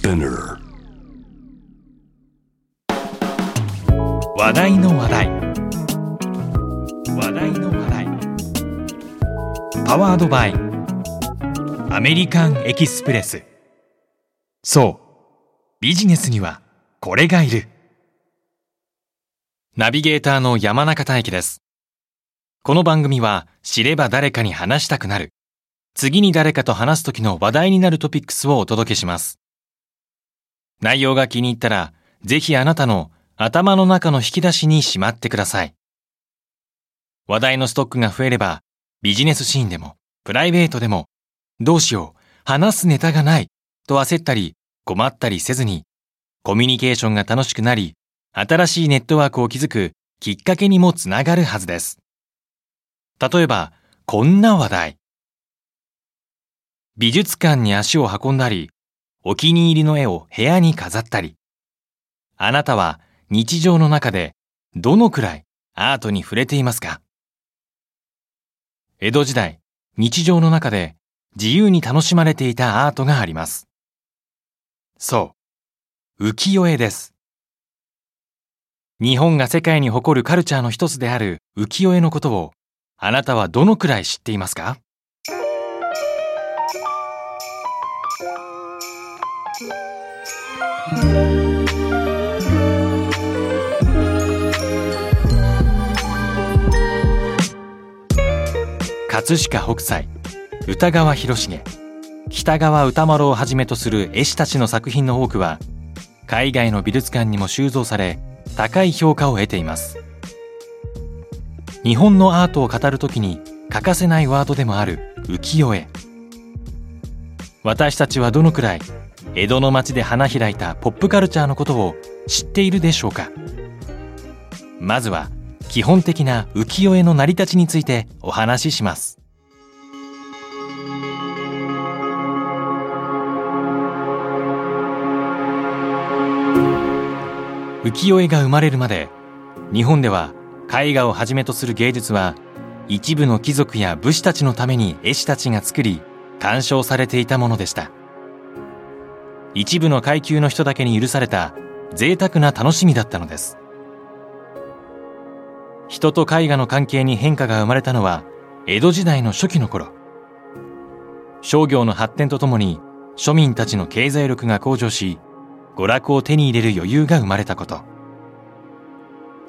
Spinner 話題の話題。話題の話題。パワードバイ。アメリカンエキスプレス。そう。ビジネスにはこれがいる。ナビゲーターの山中大輝です。この番組は知れば誰かに話したくなる。次に誰かと話す時の話題になるトピックスをお届けします。内容が気に入ったらぜひあなたの頭の中の引き出しにしまってください。話題のストックが増えれば、ビジネスシーンでも、プライベートでも、どうしよう、話すネタがない、と焦ったり、困ったりせずに、コミュニケーションが楽しくなり、新しいネットワークを築くきっかけにもつながるはずです。例えば、こんな話題。美術館に足を運んだり、お気に入りの絵を部屋に飾ったり、あなたは日常の中でどのくらいアートに触れていますか？江戸時代、日常の中で自由に楽しまれていたアートがあります。そう、浮世絵です。日本が世界に誇るカルチャーの一つである浮世絵のことをあなたはどのくらい知っていますか？葛飾北斎歌川広重。北川歌丸をはじめとする絵師たちの作品の多くは海外の美術館にも収蔵され高い評価を得ています。日本のアートを語るときに欠かせないワードでもある浮世絵。私たちはどのくらい江戸の街で花開いたポップカルチャーのことを知っているでしょうか？まずは基本的な浮世絵の成り立ちについてお話しします。浮世絵が生まれるまで日本では絵画をはじめとする芸術は一部の貴族や武士たちのために絵師たちが作り鑑賞されていたものでした。一部の階級の人だけに許された贅沢な楽しみだったのです。人と絵画の関係に変化が生まれたのは江戸時代の初期の頃。商業の発展とともに庶民たちの経済力が向上し娯楽を手に入れる余裕が生まれたこと。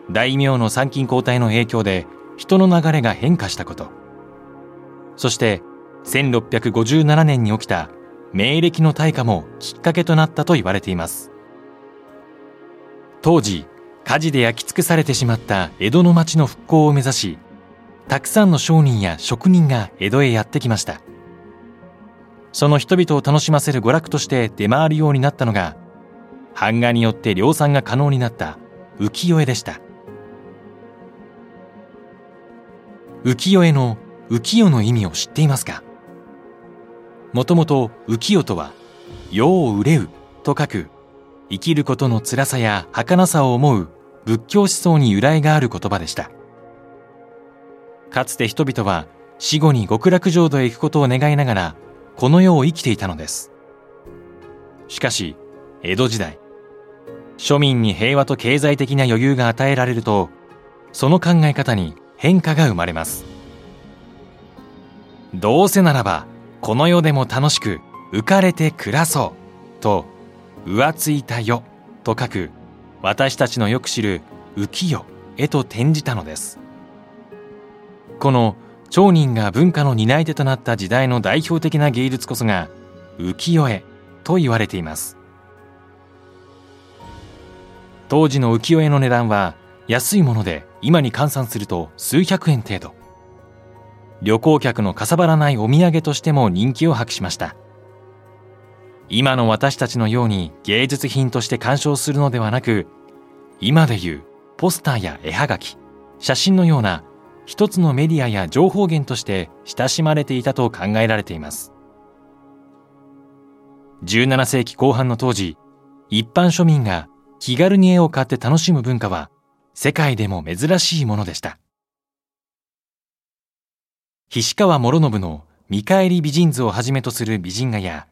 大名の参勤交代の影響で人の流れが変化したこと。そして1657年に起きた明暦の大火もきっかけとなったと言われています。当時火事で焼き尽くされてしまった江戸の町の復興を目指したくさんの商人や職人が江戸へやってきました。その人々を楽しませる娯楽として出回るようになったのが版画によって量産が可能になった浮世絵でした。浮世絵の浮世の意味を知っていますか？もともと浮世とは世を憂うと書く生きることの辛さや儚さを思う仏教思想に由来がある言葉でした。かつて人々は死後に極楽浄土へ行くことを願いながらこの世を生きていたのです。しかし江戸時代庶民に平和と経済的な余裕が与えられるとその考え方に変化が生まれます。どうせならばこの世でも楽しく浮かれて暮らそう。と浮ついた世。と書く私たちのよく知る浮世へと転じたのです。この町人が文化の担い手となった時代の代表的な芸術こそが浮世絵と言われています。当時の浮世絵の値段は安いもので今に換算すると数百円程度。旅行客のかさばらないお土産としても人気を博しました。今の私たちのように芸術品として鑑賞するのではなく今でいうポスターや絵はがき写真のような一つのメディアや情報源として親しまれていたと考えられています。17世紀後半の当時一般庶民が気軽に絵を買って楽しむ文化は世界でも珍しいものでした。菱川師宣の見返り美人図をはじめとする美人画や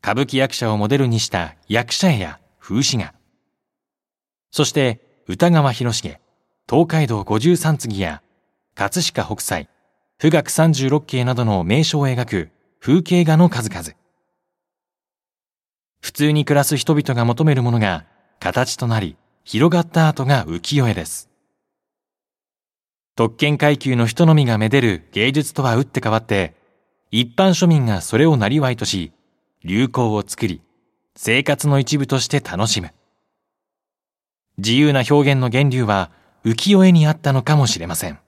歌舞伎役者をモデルにした役者絵や風刺画、そして歌川広重、東海道五十三次や葛飾北斎、富岳三十六景などの名所を描く風景画の数々。普通に暮らす人々が求めるものが形となり広がった後が浮世絵です。特権階級の人のみがめでる芸術とは打って変わって、一般庶民がそれをなりわいとし、流行を作り、生活の一部として楽しむ。自由な表現の源流は浮世絵にあったのかもしれません。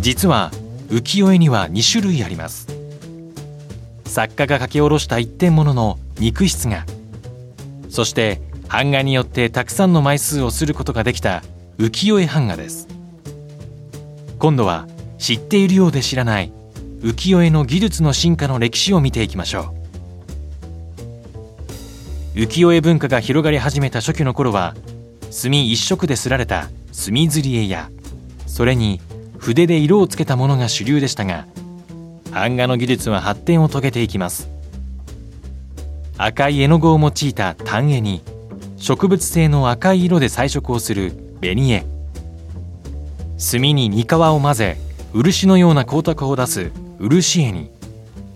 実は浮世絵には2種類あります。作家が書き下ろした一点物の肉質がそして版画によってたくさんの枚数をすることができた浮世絵版画です。今度は知っているようで知らない浮世絵の技術の進化の歴史を見ていきましょう。浮世絵文化が広がり始めた初期の頃は墨一色ですられた墨刷り絵やそれに筆で色をつけたものが主流でしたが版画の技術は発展を遂げていきます。赤い絵の具を用いた単絵に植物性の赤い色で彩色をする紅絵。墨に煮皮を混ぜ漆のような光沢を出す漆絵に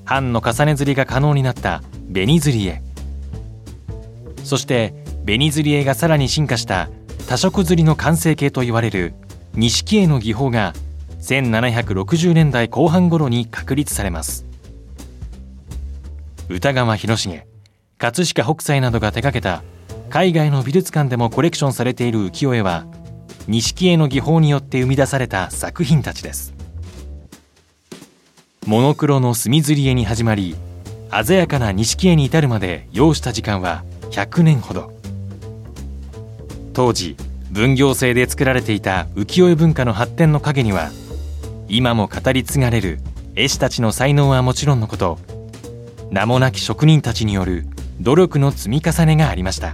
版の重ね刷りが可能になった紅刷り絵。そして紅刷り絵がさらに進化した多色刷りの完成形といわれる錦絵の技法が1760年代後半頃に確立されます。歌川広重葛飾北斎などが手掛けた海外の美術館でもコレクションされている浮世絵は錦絵の技法によって生み出された作品たちです。モノクロの墨刷り絵に始まり鮮やかな錦絵に至るまで要した時間は100年ほど。当時分業制で作られていた浮世絵文化の発展の陰には今も語り継がれる絵師たちの才能はもちろんのこと名もなき職人たちによる努力の積み重ねがありました。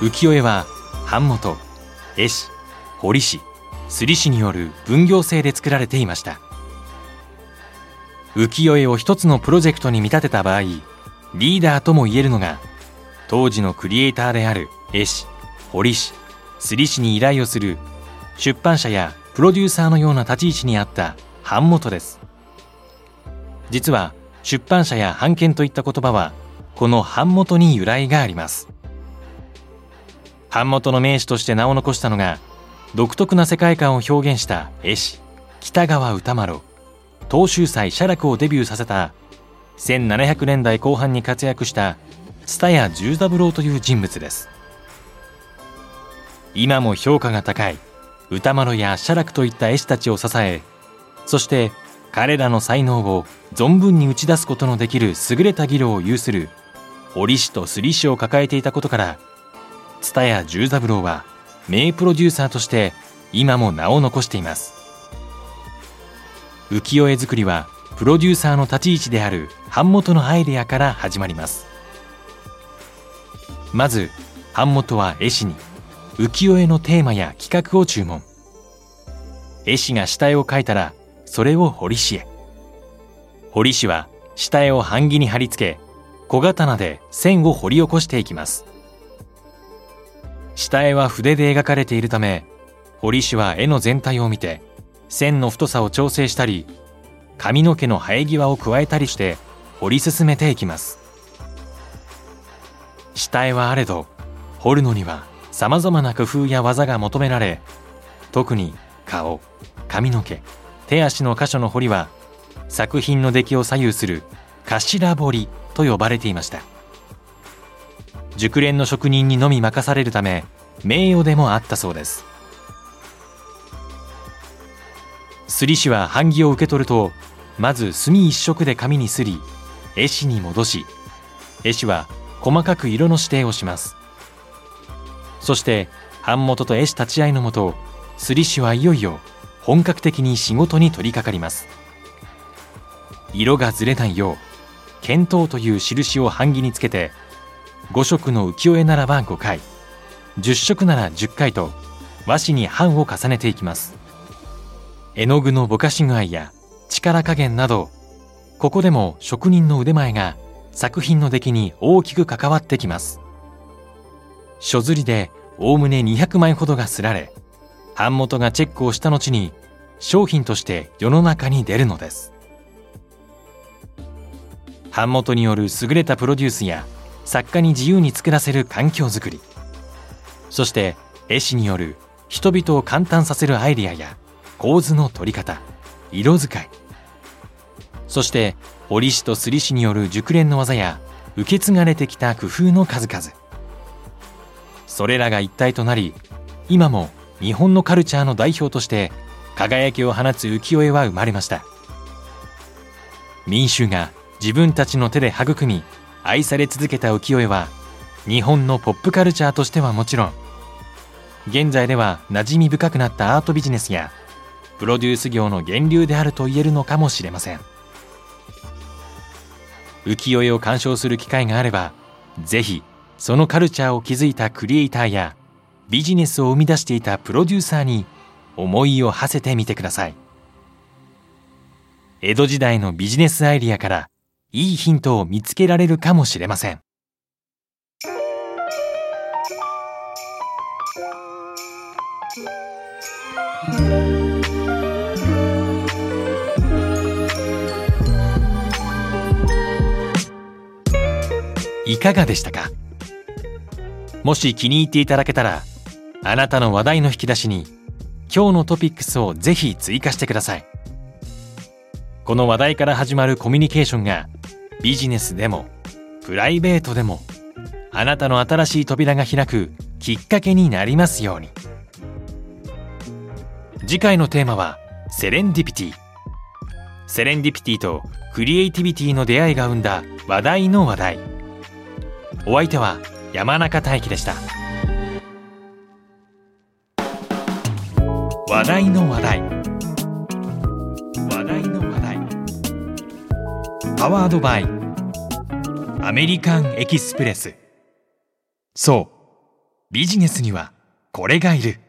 浮世絵は版元絵師彫師摺師による分業制で作られていました。浮世絵を一つのプロジェクトに見立てた場合リーダーとも言えるのが当時のクリエイターである絵師彫師摺師に依頼をする出版社やプロデューサーのような立ち位置にあった版元です。実は出版社や版権といった言葉はこの版元に由来があります。版元の名手として名を残したのが独特な世界観を表現した絵師北川歌丸東秀祭写楽をデビューさせた1700年代後半に活躍した蔦屋十三郎という人物です。今も評価が高い歌丸や写楽といった絵師たちを支えそして彼らの才能を存分に打ち出すことのできる優れた技量を有する折師と摺師を抱えていたことから蔦屋十三郎は名プロデューサーとして今も名を残しています。浮世絵作りはプロデューサーの立ち位置である版元のアイデアから始まります。まず版元は絵師に浮世絵のテーマや企画を注文。絵師が下絵を描いたらそれを彫り師へ。彫り師は下絵を版木に貼り付け小刀で線を彫り起こしていきます。下絵は筆で描かれているため彫師は絵の全体を見て線の太さを調整したり髪の毛の生え際を加えたりして彫り進めていきます。下絵はあれど彫るのにはさまざまな工夫や技が求められ特に顔髪の毛手足の箇所の彫りは作品の出来を左右する頭彫りと呼ばれていました。熟練の職人にのみ任されるため名誉でもあったそうです。すり師は版木を受け取るとまず墨一色で紙にすり絵師に戻し絵師は細かく色の指定をします。そして版元と絵師立ち会いのもとすり師はいよいよ本格的に仕事に取り掛かります。色がずれないよう検討という印を版木につけて5色の浮世絵ならば5回10色なら10回と和紙に版を重ねていきます。絵の具のぼかし具合や力加減などここでも職人の腕前が作品の出来に大きく関わってきます。書刷りでおおむね200枚ほどがすられ版元がチェックをした後に商品として世の中に出るのです。版元による優れたプロデュースや作家に自由に作らせる環境づくり。そして絵師による人々を感嘆させるアイデアや構図の取り方色使い。そして折師とすり師による熟練の技や受け継がれてきた工夫の数々。それらが一体となり今も日本のカルチャーの代表として輝きを放つ浮世絵は生まれました。民衆が自分たちの手で育み愛され続けた浮世絵は日本のポップカルチャーとしてはもちろん現在では馴染み深くなったアートビジネスやプロデュース業の源流であると言えるのかもしれません。浮世絵を鑑賞する機会があればぜひそのカルチャーを築いたクリエイターやビジネスを生み出していたプロデューサーに思いを馳せてみてください。江戸時代のビジネスアイディアからいいヒントを見つけられるかもしれません。いかがでしたか？もし気に入っていただけたらあなたの話題の引き出しに今日のトピックスをぜひ追加してください。この話題から始まるコミュニケーションがビジネスでもプライベートでもあなたの新しい扉が開くきっかけになりますように。次回のテーマはセレンディピティ。セレンディピティとクリエイティビティの出会いが生んだ話題の話題。お相手は山中大輝でした。話題の話題。パワードバイ。アメリカンエキスプレス。そう。ビジネスにはこれがいる。